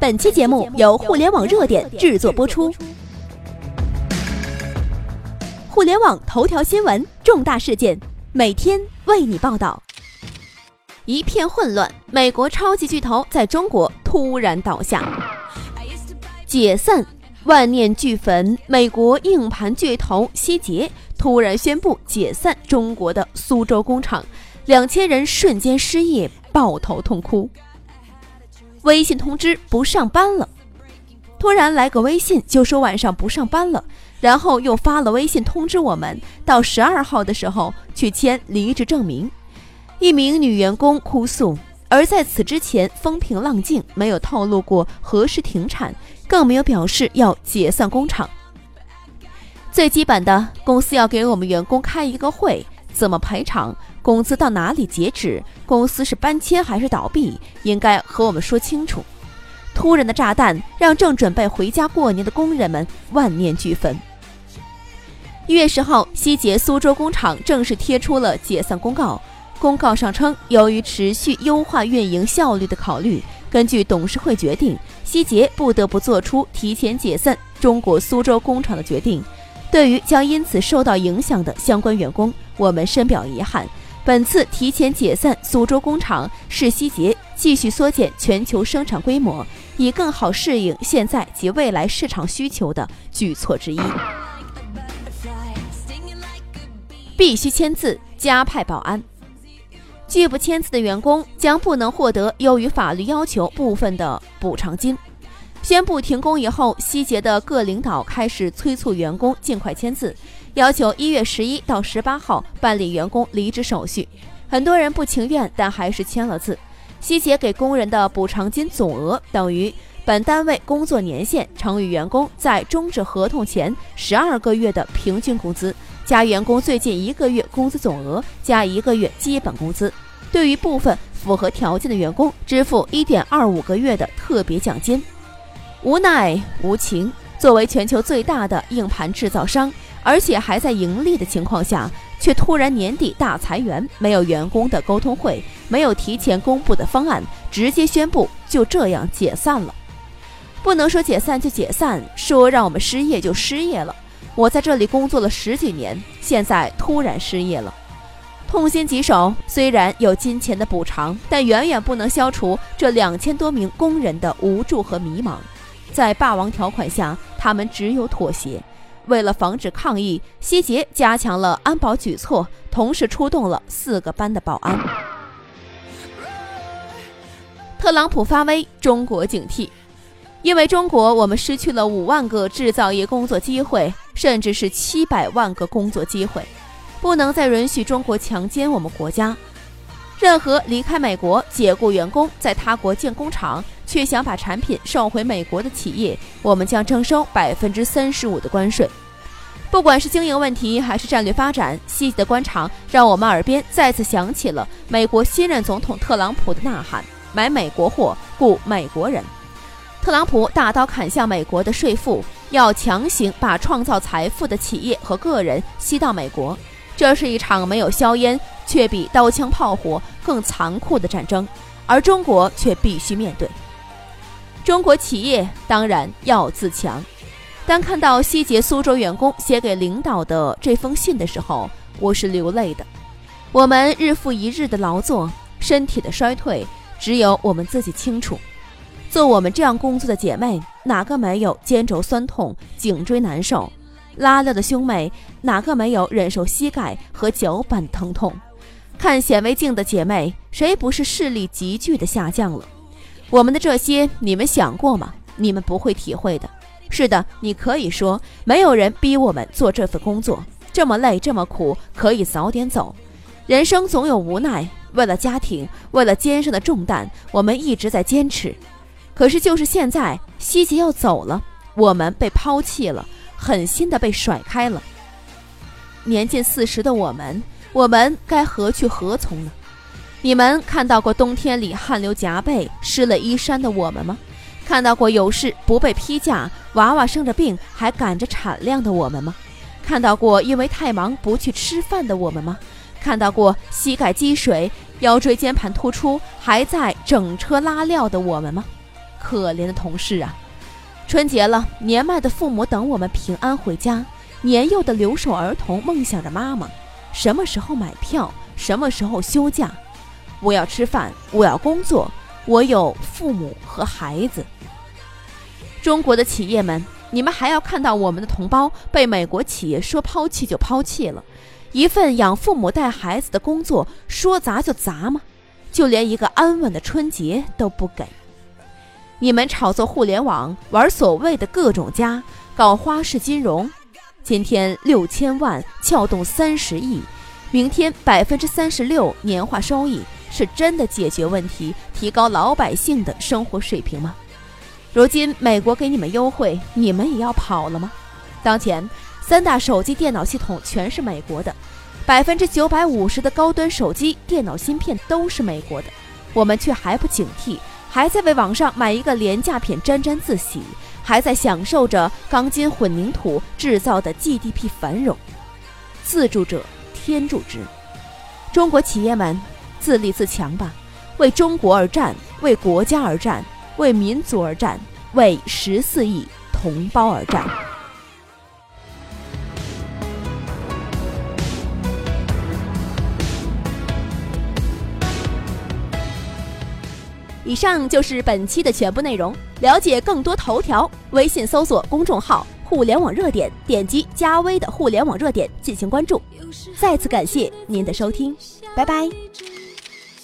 本期节目由互联网热点制作播出。互联网头条新闻，重大事件，每天为你报道。一片混乱，美国超级巨头在中国突然倒下，解散，万念俱焚。美国硬盘巨头希捷突然宣布解散中国的苏州工厂，两千人瞬间失业，抱头痛哭。微信通知不上班了，突然来个微信就说晚上不上班了，然后又发了微信通知我们到十二号的时候去签离职证明。一名女员工哭诉，而在此之前风平浪静，没有透露过何时停产，更没有表示要解散工厂。最基本的，公司要给我们员工开一个会，怎么赔偿？工资到哪里截止？公司是搬迁还是倒闭？应该和我们说清楚。突然的炸弹让正准备回家过年的工人们万念俱焚。一月十号，希捷苏州工厂正式贴出了解散公告。公告上称，由于持续优化运营效率的考虑，根据董事会决定，希捷不得不做出提前解散中国苏州工厂的决定。对于将因此受到影响的相关员工，我们深表遗憾。本次提前解散苏州工厂是希捷继续缩减全球生产规模，以更好适应现在及未来市场需求的举措之一。必须签字，加派保安。拒不签字的员工将不能获得优于法律要求部分的补偿金。宣布停工以后，希捷的各领导开始催促员工尽快签字。要求一月十一到十八号办理员工离职手续，很多人不情愿，但还是签了字。希捷给工人的补偿金总额等于本单位工作年限乘以员工在终止合同前十二个月的平均工资，加员工最近一个月工资总额加一个月基本工资。对于部分符合条件的员工，支付一点二五个月的特别奖金。无奈无情，作为全球最大的硬盘制造商。而且还在盈利的情况下，却突然年底大裁员，没有员工的沟通会，没有提前公布的方案，直接宣布就这样解散了。不能说解散就解散，说让我们失业就失业了。我在这里工作了十几年，现在突然失业了，痛心疾首。虽然有金钱的补偿，但远远不能消除这两千多名工人的无助和迷茫。在霸王条款下，他们只有妥协。为了防止抗议，希捷加强了安保举措，同时出动了四个班的保安。特朗普发威，中国警惕，因为中国，我们失去了五万个制造业工作机会，甚至是七百万个工作机会，不能再允许中国强奸我们国家。任何离开美国解雇员工在他国建工厂，却想把产品送回美国的企业，我们将征收百分之三十五的关税。不管是经营问题还是战略发展，细细的观察让我们耳边再次响起了美国新任总统特朗普的呐喊：“买美国货，雇美国人。”特朗普大刀砍向美国的税负，要强行把创造财富的企业和个人吸到美国。这是一场没有硝烟。却比刀枪炮火更残酷的战争，而中国却必须面对。中国企业当然要自强。当看到希捷苏州员工写给领导的这封信的时候，我是流泪的。我们日复一日的劳作，身体的衰退，只有我们自己清楚。做我们这样工作的姐妹，哪个没有肩肘酸痛、颈椎难受？拉掉的兄妹，哪个没有忍受膝盖和脚板疼痛？看显微镜的姐妹，谁不是视力急剧的下降了？我们的这些，你们想过吗？你们不会体会的。是的，你可以说，没有人逼我们做这份工作，这么累，这么苦，可以早点走。人生总有无奈，为了家庭，为了肩上的重担，我们一直在坚持。可是就是现在，希杰要走了，我们被抛弃了，狠心的被甩开了。年近四十的我们。我们该何去何从呢？你们看到过冬天里汗流浃背、湿了衣衫的我们吗？看到过有事不被批假、娃娃生着病还赶着产量的我们吗？看到过因为太忙不去吃饭的我们吗？看到过膝盖积水、腰椎间盘突出还在整车拉料的我们吗？可怜的同事啊！春节了，年迈的父母等我们平安回家，年幼的留守儿童梦想着妈妈，什么时候买票，什么时候休假？我要吃饭，我要工作，我有父母和孩子。中国的企业们，你们还要看到我们的同胞被美国企业说抛弃就抛弃了，一份养父母带孩子的工作说砸就砸吗？就连一个安稳的春节都不给。你们炒作互联网，玩所谓的各种家，搞花式金融。今天六千万撬动三十亿，明天百分之三十六年化收益，是真的解决问题、提高老百姓的生活水平吗？如今美国给你们优惠，你们也要跑了吗？当前三大手机电脑系统全是美国的，百分之九百五十的高端手机电脑芯片都是美国的，我们却还不警惕。还在为网上买一个廉价品沾沾自喜，还在享受着钢筋混凝土制造的 GDP 繁荣。自助者天助之，中国企业们自立自强吧，为中国而战，为国家而战，为民族而战，为十四亿同胞而战。以上就是本期的全部内容。了解更多头条，微信搜索公众号“互联网热点”，点击加微的“互联网热点”进行关注。再次感谢您的收听，拜拜。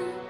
不算。